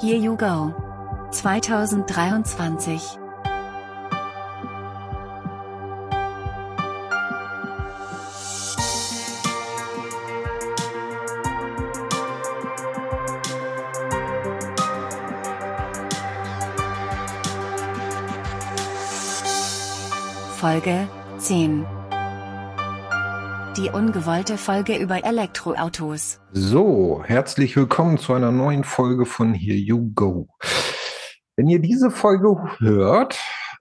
Here You Go 2023 Folge 10 die ungewollte Folge über Elektroautos. So, herzlich willkommen zu einer neuen Folge von Here You Go. Wenn ihr diese Folge hört,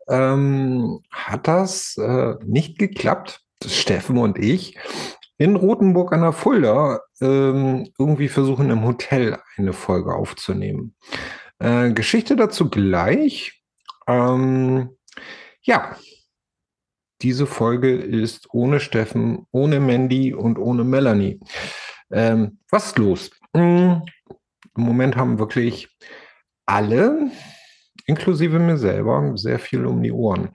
ähm, hat das äh, nicht geklappt. Steffen und ich in Rothenburg an der Fulda ähm, irgendwie versuchen im Hotel eine Folge aufzunehmen. Äh, Geschichte dazu gleich. Ähm, ja, diese Folge ist ohne Steffen, ohne Mandy und ohne Melanie. Ähm, was ist los? Hm, Im Moment haben wirklich alle, inklusive mir selber, sehr viel um die Ohren.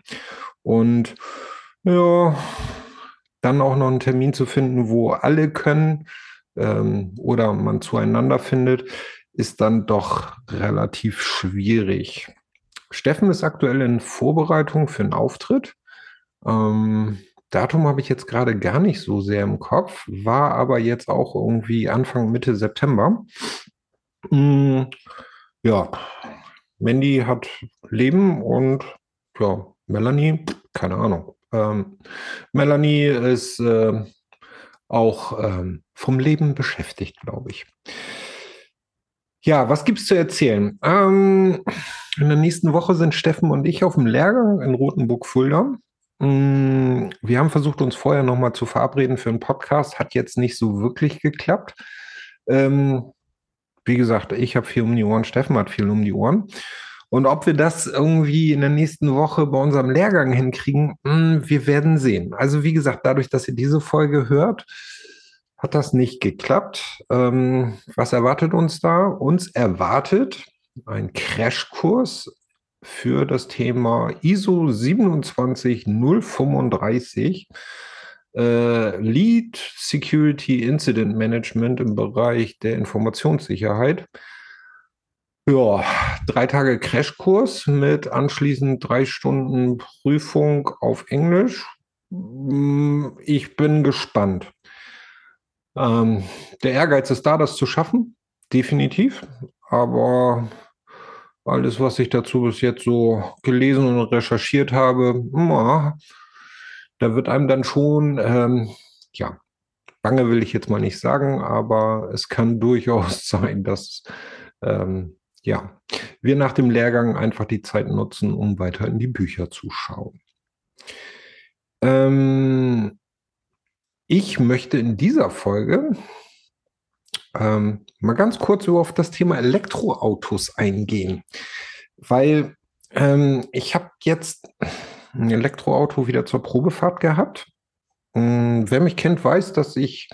Und ja, dann auch noch einen Termin zu finden, wo alle können ähm, oder man zueinander findet, ist dann doch relativ schwierig. Steffen ist aktuell in Vorbereitung für einen Auftritt. Ähm, Datum habe ich jetzt gerade gar nicht so sehr im Kopf, war aber jetzt auch irgendwie Anfang, Mitte September. Mm, ja, Mandy hat Leben und ja, Melanie, keine Ahnung. Ähm, Melanie ist äh, auch ähm, vom Leben beschäftigt, glaube ich. Ja, was gibt es zu erzählen? Ähm, in der nächsten Woche sind Steffen und ich auf dem Lehrgang in Rothenburg-Fulda. Mm, wir haben versucht, uns vorher nochmal zu verabreden für einen Podcast. Hat jetzt nicht so wirklich geklappt. Ähm, wie gesagt, ich habe viel um die Ohren, Steffen hat viel um die Ohren. Und ob wir das irgendwie in der nächsten Woche bei unserem Lehrgang hinkriegen, mm, wir werden sehen. Also wie gesagt, dadurch, dass ihr diese Folge hört, hat das nicht geklappt. Ähm, was erwartet uns da? Uns erwartet ein Crashkurs für das Thema ISO 27035 äh, Lead Security Incident Management im Bereich der Informationssicherheit. Ja, drei Tage Crashkurs mit anschließend drei Stunden Prüfung auf Englisch. Mm, ich bin gespannt. Ähm, der Ehrgeiz ist da, das zu schaffen, definitiv. Aber alles, was ich dazu bis jetzt so gelesen und recherchiert habe, da wird einem dann schon, ähm, ja, bange will ich jetzt mal nicht sagen, aber es kann durchaus sein, dass ähm, ja, wir nach dem Lehrgang einfach die Zeit nutzen, um weiter in die Bücher zu schauen. Ähm, ich möchte in dieser Folge ähm, mal ganz kurz über auf das Thema Elektroautos eingehen, weil ähm, ich habe jetzt ein Elektroauto wieder zur Probefahrt gehabt. Ähm, wer mich kennt, weiß, dass ich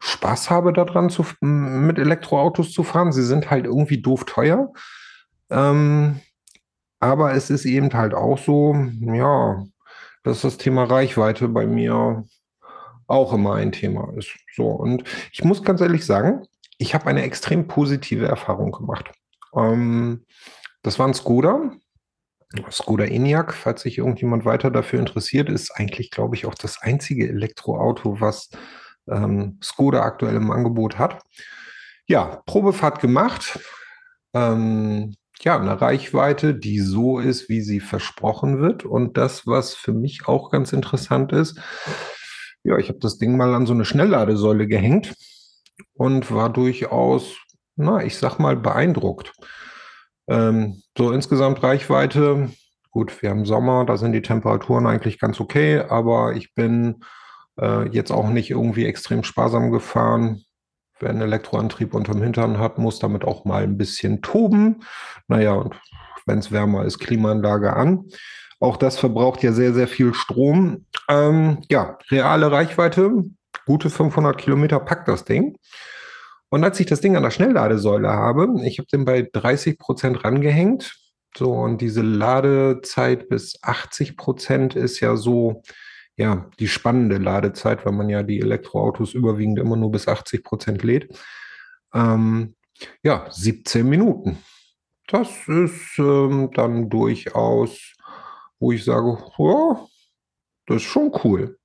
Spaß habe daran, zu, mit Elektroautos zu fahren. Sie sind halt irgendwie doof teuer. Ähm, aber es ist eben halt auch so, ja, dass das Thema Reichweite bei mir auch immer ein Thema ist. So, und ich muss ganz ehrlich sagen, ich habe eine extrem positive Erfahrung gemacht. Ähm, das war ein Skoda, Skoda ENIAC, falls sich irgendjemand weiter dafür interessiert, ist eigentlich, glaube ich, auch das einzige Elektroauto, was ähm, Skoda aktuell im Angebot hat. Ja, Probefahrt gemacht. Ähm, ja, eine Reichweite, die so ist, wie sie versprochen wird. Und das, was für mich auch ganz interessant ist, ja, ich habe das Ding mal an so eine Schnellladesäule gehängt und war durchaus, na, ich sag mal, beeindruckt. Ähm, so insgesamt Reichweite, gut, wir haben Sommer, da sind die Temperaturen eigentlich ganz okay, aber ich bin äh, jetzt auch nicht irgendwie extrem sparsam gefahren. Wer einen Elektroantrieb unterm Hintern hat, muss damit auch mal ein bisschen toben. Naja, und wenn es wärmer ist, Klimaanlage an. Auch das verbraucht ja sehr, sehr viel Strom. Ähm, ja, reale Reichweite, gute 500 Kilometer packt das Ding. Und als ich das Ding an der Schnellladesäule habe, ich habe den bei 30 Prozent rangehängt. So, und diese Ladezeit bis 80 Prozent ist ja so, ja, die spannende Ladezeit, weil man ja die Elektroautos überwiegend immer nur bis 80 Prozent lädt. Ähm, ja, 17 Minuten. das ist ähm, dann durchaus, wo ich sage, oh, das ist schon cool.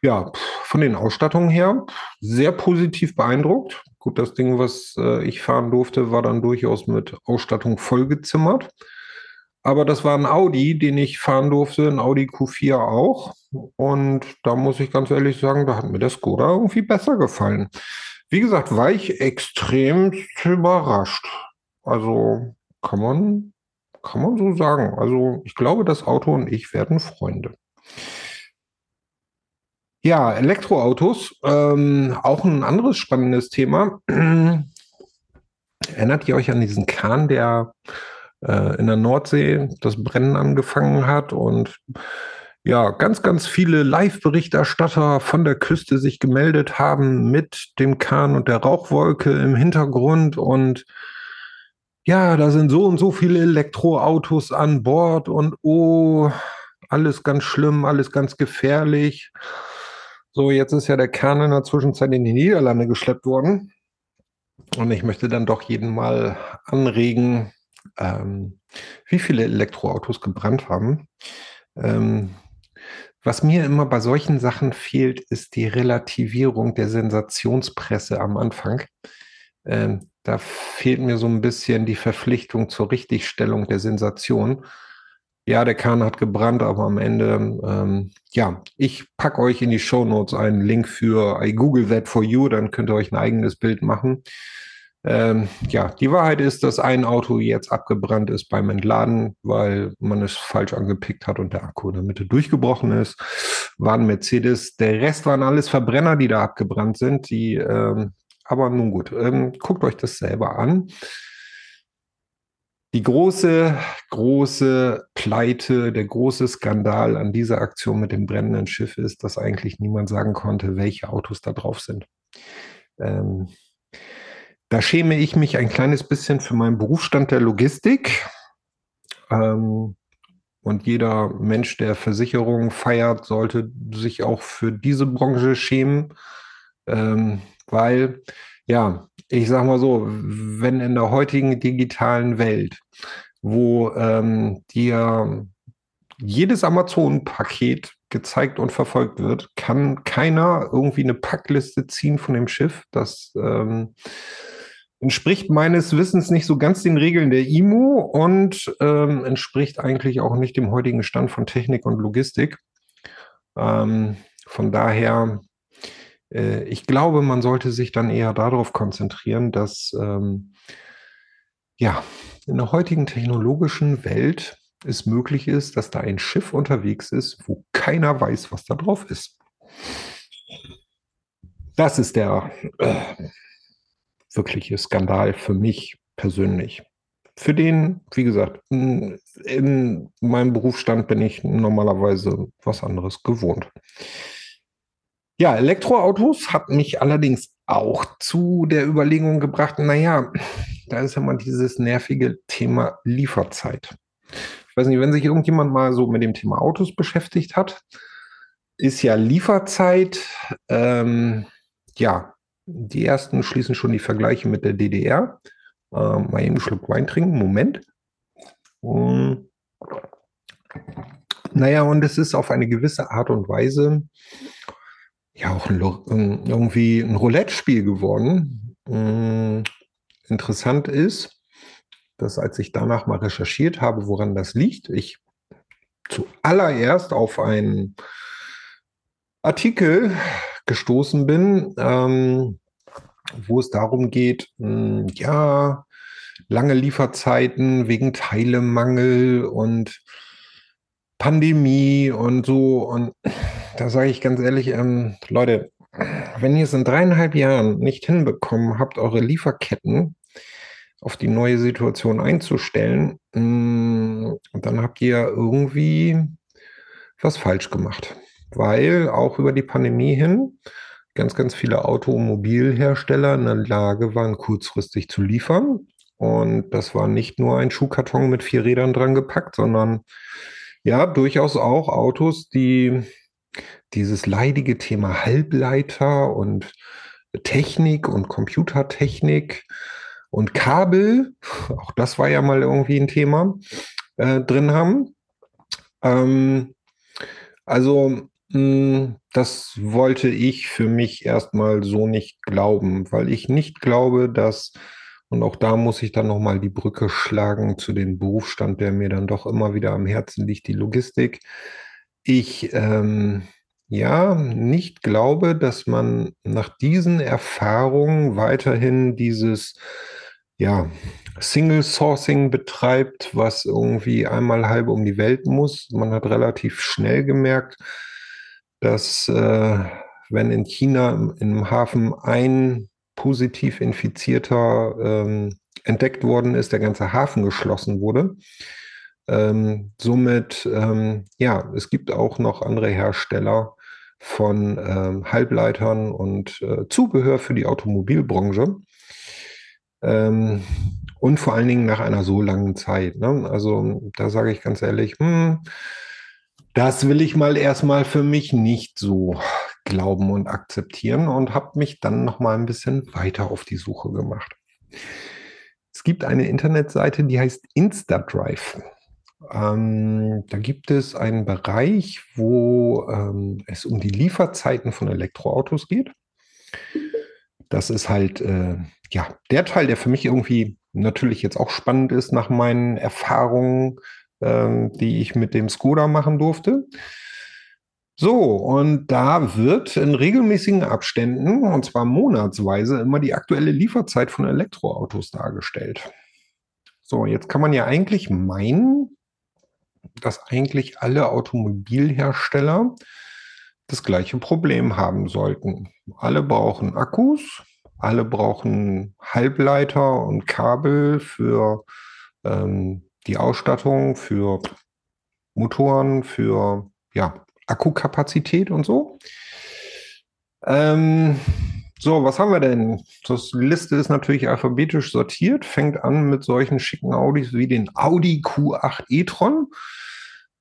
Ja, von den Ausstattungen her sehr positiv beeindruckt. Gut, das Ding, was äh, ich fahren durfte, war dann durchaus mit Ausstattung vollgezimmert. Aber das war ein Audi, den ich fahren durfte, ein Audi Q4 auch. Und da muss ich ganz ehrlich sagen, da hat mir der Skoda irgendwie besser gefallen. Wie gesagt, war ich extrem überrascht. Also kann man, kann man so sagen. Also ich glaube, das Auto und ich werden Freunde. Ja, Elektroautos, ähm, auch ein anderes spannendes Thema. Erinnert ihr euch an diesen Kahn, der äh, in der Nordsee das Brennen angefangen hat und ja, ganz, ganz viele Live-Berichterstatter von der Küste sich gemeldet haben mit dem Kahn und der Rauchwolke im Hintergrund und ja, da sind so und so viele Elektroautos an Bord und oh, alles ganz schlimm, alles ganz gefährlich. So, jetzt ist ja der Kern in der Zwischenzeit in die Niederlande geschleppt worden. Und ich möchte dann doch jeden mal anregen, ähm, wie viele Elektroautos gebrannt haben. Ähm, was mir immer bei solchen Sachen fehlt, ist die Relativierung der Sensationspresse am Anfang. Ähm, da fehlt mir so ein bisschen die Verpflichtung zur Richtigstellung der Sensation. Ja, der Kahn hat gebrannt, aber am Ende, ähm, ja, ich packe euch in die Show Notes einen Link für I Google That for You, dann könnt ihr euch ein eigenes Bild machen. Ähm, ja, die Wahrheit ist, dass ein Auto jetzt abgebrannt ist beim Entladen, weil man es falsch angepickt hat und der Akku in der Mitte durchgebrochen ist. War ein Mercedes. Der Rest waren alles Verbrenner, die da abgebrannt sind. Die, ähm, aber nun gut, ähm, guckt euch das selber an. Die große, große Pleite, der große Skandal an dieser Aktion mit dem brennenden Schiff ist, dass eigentlich niemand sagen konnte, welche Autos da drauf sind. Ähm, da schäme ich mich ein kleines bisschen für meinen Berufsstand der Logistik. Ähm, und jeder Mensch, der Versicherungen feiert, sollte sich auch für diese Branche schämen, ähm, weil, ja, ich sag mal so, wenn in der heutigen digitalen Welt, wo ähm, dir jedes Amazon-Paket gezeigt und verfolgt wird, kann keiner irgendwie eine Packliste ziehen von dem Schiff. Das ähm, entspricht meines Wissens nicht so ganz den Regeln der IMO und ähm, entspricht eigentlich auch nicht dem heutigen Stand von Technik und Logistik. Ähm, von daher, äh, ich glaube, man sollte sich dann eher darauf konzentrieren, dass ähm, ja, in der heutigen technologischen Welt es möglich ist, dass da ein Schiff unterwegs ist, wo keiner weiß, was da drauf ist. Das ist der äh, wirkliche Skandal für mich persönlich. Für den, wie gesagt, in meinem Berufsstand bin ich normalerweise was anderes gewohnt. Ja, Elektroautos hat mich allerdings auch zu der Überlegung gebracht, naja, da ist ja mal dieses nervige Thema Lieferzeit. Ich weiß nicht, wenn sich irgendjemand mal so mit dem Thema Autos beschäftigt hat, ist ja Lieferzeit, ähm, ja, die ersten schließen schon die Vergleiche mit der DDR. Ähm, mal eben einen Schluck Wein trinken. Moment. Um, naja, und es ist auf eine gewisse Art und Weise ja auch ein, irgendwie ein Roulette-Spiel geworden. Um, interessant ist, dass als ich danach mal recherchiert habe, woran das liegt, ich zuallererst auf einen Artikel gestoßen bin, ähm, wo es darum geht, mh, hm, ja, lange Lieferzeiten wegen Teilemangel und Pandemie und so. Und da sage ich ganz ehrlich, ähm, Leute, wenn ihr es in dreieinhalb Jahren nicht hinbekommen habt, eure Lieferketten auf die neue Situation einzustellen, mh, hm, dann habt ihr irgendwie was falsch gemacht weil auch über die Pandemie hin ganz, ganz viele Automobilhersteller in der Lage waren, kurzfristig zu liefern. Und das war nicht nur ein Schuhkarton mit vier Rädern dran gepackt, sondern ja, durchaus auch Autos, die dieses leidige Thema Halbleiter und Technik und Computertechnik und Kabel, auch das war ja mal irgendwie ein Thema, äh, drin haben. Ähm, also hm, das wollte ich für mich erstmal so nicht glauben, weil ich nicht glaube, dass, und auch da muss ich dann nochmal die Brücke schlagen zu dem Berufsstand, der mir dann doch immer wieder am Herzen liegt, die Logistik. Ich ähm, ja nicht glaube, dass man nach diesen Erfahrungen weiterhin dieses ja, Single Sourcing betreibt, was irgendwie einmal halb um die Welt muss. Man hat relativ schnell gemerkt, dass äh, wenn in China im, Hafen ein positiv infizierter ähm, entdeckt worden ist, der ganze Hafen geschlossen wurde. Ähm, somit, ähm, ja, es gibt auch noch andere Hersteller von ähm, Halbleitern und äh, Zubehör für die Automobilbranche. Ähm, und vor allen Dingen nach einer so langen Zeit. Ne? Also da sage ich ganz ehrlich, hm, das will ich mal erstmal für mich nicht so glauben und akzeptieren und habe mich dann noch mal ein bisschen weiter auf die Suche gemacht. Es gibt eine Internetseite, die heißt InstaDrive. Ähm, da gibt es einen Bereich, wo ähm, es um die Lieferzeiten von Elektroautos geht. Das ist halt äh, ja der Teil, der für mich irgendwie natürlich jetzt auch spannend ist nach meinen Erfahrungen ähm, die ich mit dem Skoda machen durfte. So, und da wird in regelmäßigen Abständen, und zwar monatsweise, immer die aktuelle Lieferzeit von Elektroautos dargestellt. So, jetzt kann man ja eigentlich meinen, dass eigentlich alle Automobilhersteller das gleiche Problem haben sollten. Alle brauchen Akkus, alle brauchen Halbleiter und Kabel für ähm, die Ausstattung für Motoren, für ja, Akkukapazität und so. Ähm, so, was haben wir denn? Das Liste ist natürlich alphabetisch sortiert, fängt an mit solchen schicken Audis wie den Audi Q8 e-tron.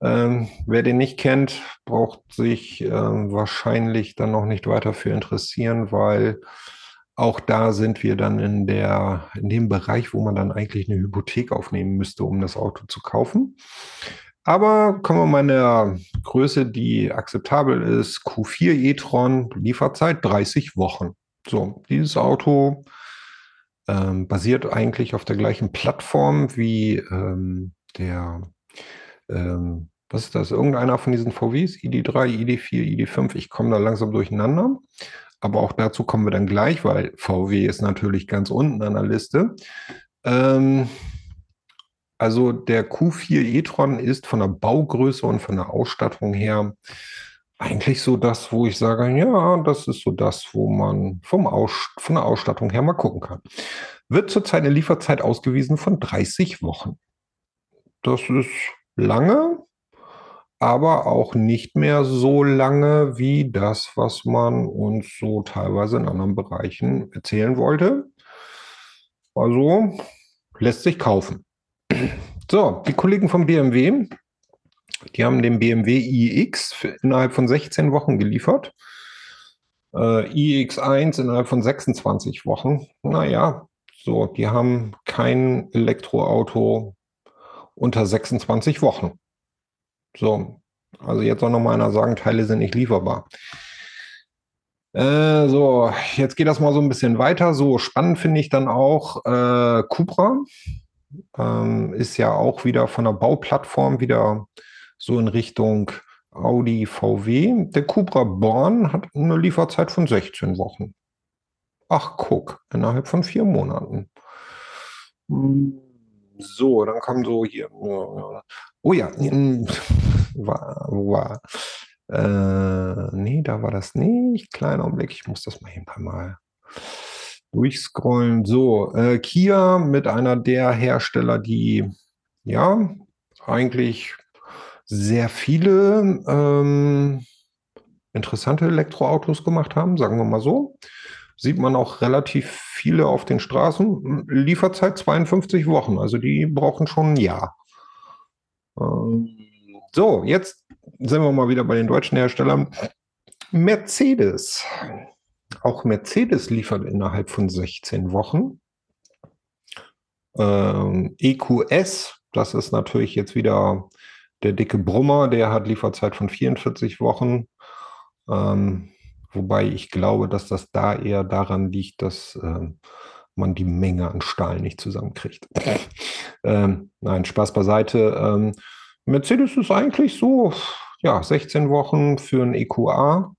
Ähm, wer den nicht kennt, braucht sich ähm, wahrscheinlich dann noch nicht weiter für interessieren, weil auch da sind wir dann in der, in dem Bereich, wo man dann eigentlich eine Hypothek aufnehmen müsste, um das Auto zu kaufen. Aber kommen wir mal in der Größe, die akzeptabel ist. Q4 e-tron, Lieferzeit 30 Wochen. So, dieses Auto ähm, basiert eigentlich auf der gleichen Plattform wie ähm, der, ähm, was ist das, irgendeiner von diesen VWs, ID3, ID4, ID5, ich komme da langsam durcheinander. Aber auch dazu kommen wir dann gleich, weil VW ist natürlich ganz unten an der Liste. Ähm, also der Q4 e-tron ist von der Baugröße und von der Ausstattung her eigentlich so das, wo ich sage, ja, das ist so das, wo man vom Aus von der Ausstattung her mal gucken kann. Wird zurzeit eine Lieferzeit ausgewiesen von 30 Wochen. Das ist lange, aber auch nicht mehr so lange wie das, was man uns so teilweise in anderen Bereichen erzählen wollte. Also lässt sich kaufen. So, die Kollegen vom BMW, die haben den BMW iX innerhalb von 16 Wochen geliefert. Äh, iX1 innerhalb von 26 Wochen. Naja, so, die haben kein Elektroauto unter 26 Wochen. So, also jetzt soll noch mal einer sagen, Teile sind nicht lieferbar. Äh, so, jetzt geht das mal so ein bisschen weiter. So, spannend finde ich dann auch äh, Cupra. Ähm, ist ja auch wieder von der Bauplattform wieder so in Richtung Audi VW. Der Cupra Born hat eine Lieferzeit von 16 Wochen. Ach, guck, innerhalb von vier Monaten. So, dann kam so hier. Oh ja, war, war äh, nee, da war das nicht. Kleiner Augenblick, ich muss das mal ein paar Mal durchscrollen. So, äh, Kia mit einer der Hersteller, die ja eigentlich sehr viele ähm, interessante Elektroautos gemacht haben, sagen wir mal so. Sieht man auch relativ viele auf den Straßen. Lieferzeit 52 Wochen, also die brauchen schon ein Jahr. Ähm, so, jetzt sind wir mal wieder bei den deutschen Herstellern. Mercedes. Auch Mercedes liefert innerhalb von 16 Wochen. Ähm, EQS, das ist natürlich jetzt wieder der dicke Brummer, der hat Lieferzeit von 44 Wochen. Ähm, wobei ich glaube, dass das da eher daran liegt, dass äh, man die Menge an Stahl nicht zusammenkriegt. ähm, nein, Spaß beiseite. Ähm, Mercedes ist eigentlich so, ja, 16 Wochen für ein EQA.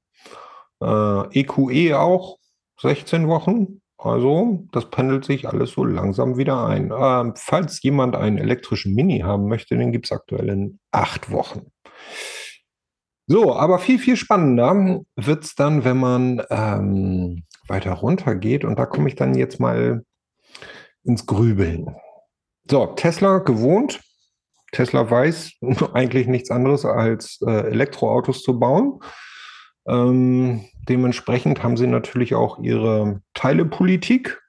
Äh, EQE e auch 16 Wochen. Also, das pendelt sich alles so langsam wieder ein. Ähm, falls jemand einen elektrischen Mini haben möchte, den gibt es aktuell in acht Wochen. So, aber viel, viel spannender wird es dann, wenn man ähm, weiter runter geht. Und da komme ich dann jetzt mal ins Grübeln. So, Tesla gewohnt. Tesla weiß eigentlich nichts anderes als äh, Elektroautos zu bauen. Ähm, dementsprechend haben sie natürlich auch ihre Teilepolitik.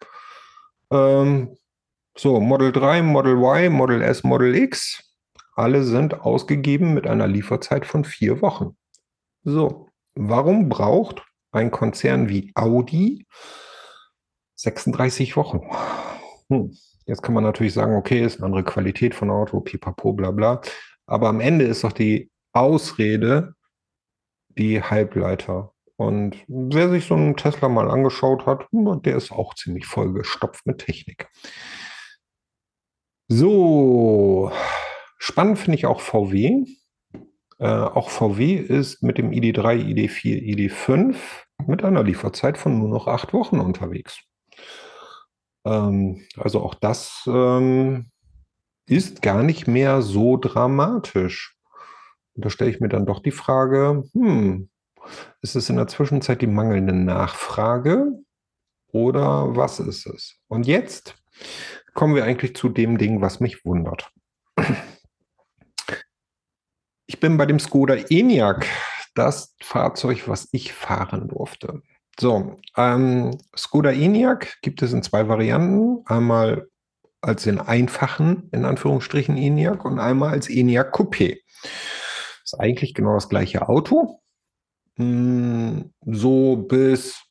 Ähm, so, Model 3, Model Y, Model S, Model X, alle sind ausgegeben mit einer Lieferzeit von vier Wochen. So, warum braucht ein Konzern wie Audi 36 Wochen? Hm. Jetzt kann man natürlich sagen, okay, ist eine andere Qualität von Auto, pipapo, bla bla. Aber am Ende ist doch die Ausrede, die Halbleiter. Und wer sich so einen Tesla mal angeschaut hat, der ist auch ziemlich vollgestopft mit Technik. So, spannend finde ich auch VW. Äh, auch VW ist mit dem ID3, ID4, ID5 mit einer Lieferzeit von nur noch acht Wochen unterwegs. Ähm, also auch das ähm, ist gar nicht mehr so dramatisch. Und da stelle ich mir dann doch die Frage, hm, ist es in der Zwischenzeit die mangelnde Nachfrage oder was ist es? Und jetzt kommen wir eigentlich zu dem Ding, was mich wundert. Ich bin bei dem Skoda ENIAC, das Fahrzeug, was ich fahren durfte. So, ähm, Skoda ENIAC gibt es in zwei Varianten. Einmal als den einfachen, in Anführungsstrichen, ENIAC und einmal als ENIAC Coupé. Ist eigentlich genau das gleiche Auto. Hm, so bis,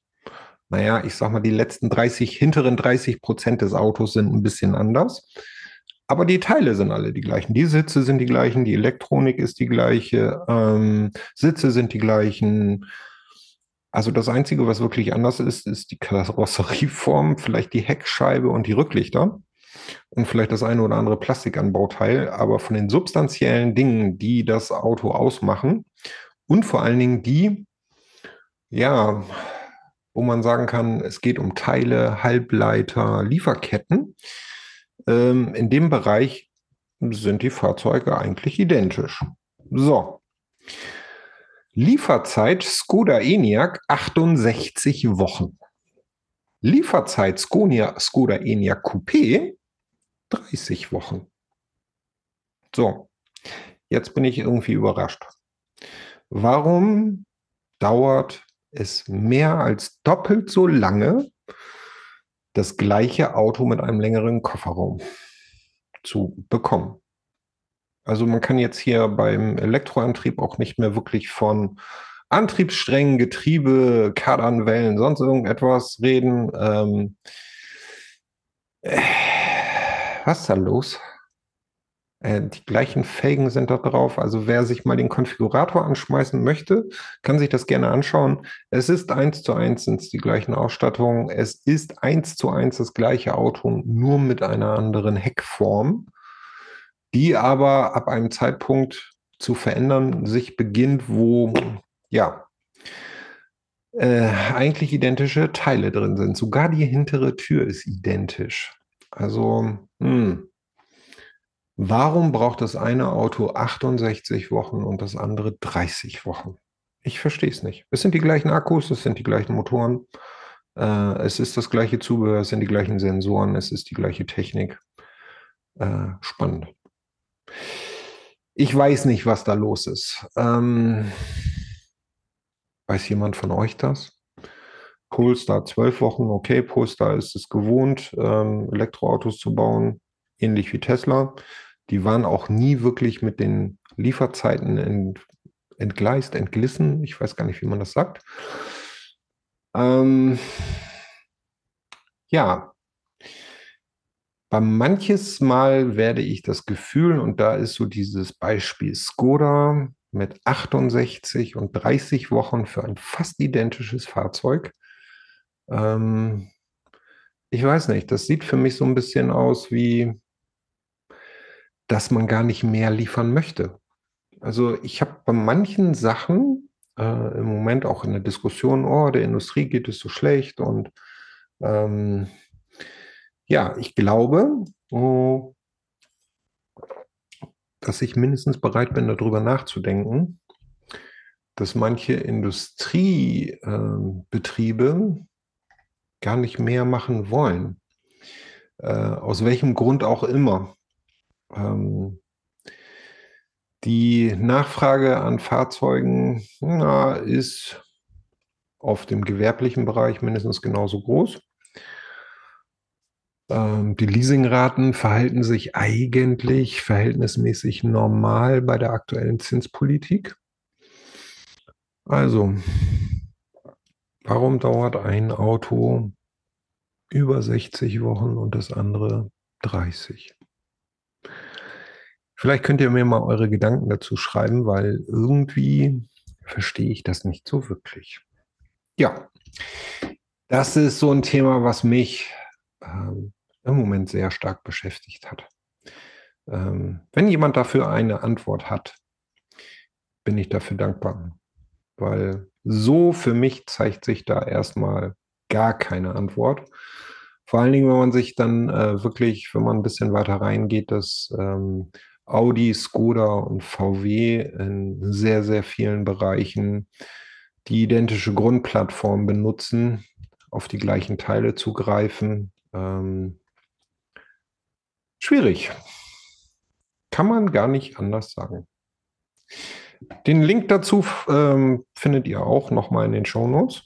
naja, ich sag mal, die letzten 30, hinteren 30 Prozent des Autos sind ein bisschen anders. Aber die Teile sind alle die gleichen. Die Sitze sind die gleichen, die Elektronik ist die gleiche, ähm, Sitze sind die gleichen. Also das Einzige, was wirklich anders ist, ist die Karosserieform, vielleicht die Heckscheibe und die Rücklichter und vielleicht das eine oder andere Plastikanbauteil, aber von den substanziellen Dingen, die das Auto ausmachen und vor allen Dingen die, ja, wo man sagen kann, es geht um Teile, Halbleiter, Lieferketten. Ähm, in dem Bereich sind die Fahrzeuge eigentlich identisch. So. Lieferzeit Skoda ENIAC 68 Wochen. Lieferzeit Skoda, Skoda ENIAC Coupé 30 Wochen. So, jetzt bin ich irgendwie überrascht. Warum dauert es mehr als doppelt so lange, das gleiche Auto mit einem längeren Kofferraum zu bekommen? Also man kann jetzt hier beim Elektroantrieb auch nicht mehr wirklich von Antriebssträngen, Getriebe, Kardanwellen, sonst irgendetwas reden. Ähm, äh, da los? Äh, die gleichen Felgen sind da drauf. Also wer sich mal den Konfigurator anschmeißen möchte, kann sich das gerne anschauen. Es ist eins zu eins sind die gleichen Ausstattungen. Es ist eins zu eins das gleiche Auto, nur mit einer anderen Heckform, die aber ab einem Zeitpunkt zu verändern sich beginnt, wo ja äh, eigentlich identische Teile drin sind. Sogar die hintere Tür ist identisch. Also, hm. Warum braucht das eine Auto 68 Wochen und das andere 30 Wochen? Ich verstehe es nicht. Es sind die gleichen Akkus, es sind die gleichen Motoren, äh, es ist das gleiche Zubehör, es sind die gleichen Sensoren, es ist die gleiche Technik. Äh, spannend. Ich weiß nicht, was da los ist. Ähm, weiß jemand von euch das? Polestar zwölf Wochen, okay, Polestar ist es gewohnt, ähm, Elektroautos zu bauen, ähnlich wie Tesla. Die waren auch nie wirklich mit den Lieferzeiten ent, entgleist, entglissen. Ich weiß gar nicht, wie man das sagt. Ähm, ja, bei manches Mal werde ich das Gefühl, und da ist so dieses Beispiel Skoda mit 68 und 30 Wochen für ein fast identisches Fahrzeug. Ähm, ich weiß nicht, das sieht für mich so ein bisschen aus wie, dass man gar nicht mehr liefern möchte. Also ich habe bei manchen Sachen äh, im Moment auch in der Diskussion, oh, der Industrie geht es so schlecht und ähm, ja, ich glaube, oh, dass ich mindestens bereit bin, darüber nachzudenken, dass manche Industriebetriebe gar nicht mehr machen wollen. Äh, aus welchem Grund auch immer. Ähm, die Nachfrage an Fahrzeugen na, ist auf dem gewerblichen Bereich mindestens genauso groß. Ähm, die Leasingraten verhalten sich eigentlich verhältnismäßig normal bei der aktuellen Zinspolitik. Also, warum dauert ein Auto über 60 Wochen und das andere 30? Vielleicht könnt ihr mir mal eure Gedanken dazu schreiben, weil irgendwie verstehe ich das nicht so wirklich. Ja, das ist so ein Thema, was mich ähm, im Moment sehr stark beschäftigt hat. Ähm, wenn jemand dafür eine Antwort hat, bin ich dafür dankbar, weil so für mich zeigt sich da erstmal gar keine Antwort. Vor allen Dingen, wenn man sich dann äh, wirklich, wenn man ein bisschen weiter reingeht, das ähm, Audi, Skoda und VW in sehr, sehr vielen Bereichen die identische Grundplattform benutzen, auf die gleichen Teile zugreifen. Ähm, schwierig. Kann man gar nicht anders sagen. Den Link dazu ähm, findet ihr auch nochmal in den Show Notes.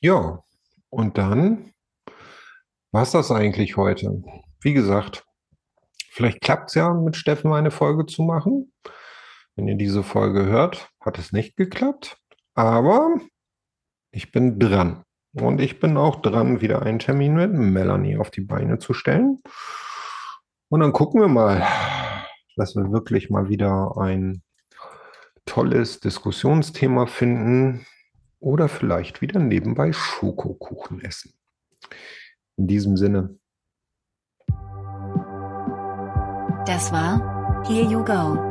Ja, und dann war es das eigentlich heute. Wie gesagt, Vielleicht klappt es ja, mit Steffen eine Folge zu machen. Wenn ihr diese Folge hört, hat es nicht geklappt. Aber ich bin dran. Und ich bin auch dran, wieder einen Termin mit Melanie auf die Beine zu stellen. Und dann gucken wir mal, dass wir wirklich mal wieder ein tolles Diskussionsthema finden oder vielleicht wieder nebenbei Schokokuchen essen. In diesem Sinne, Das war Here You Go.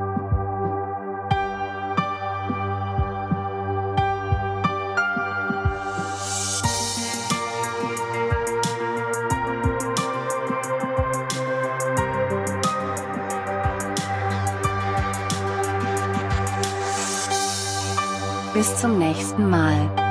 Nächsten Mal.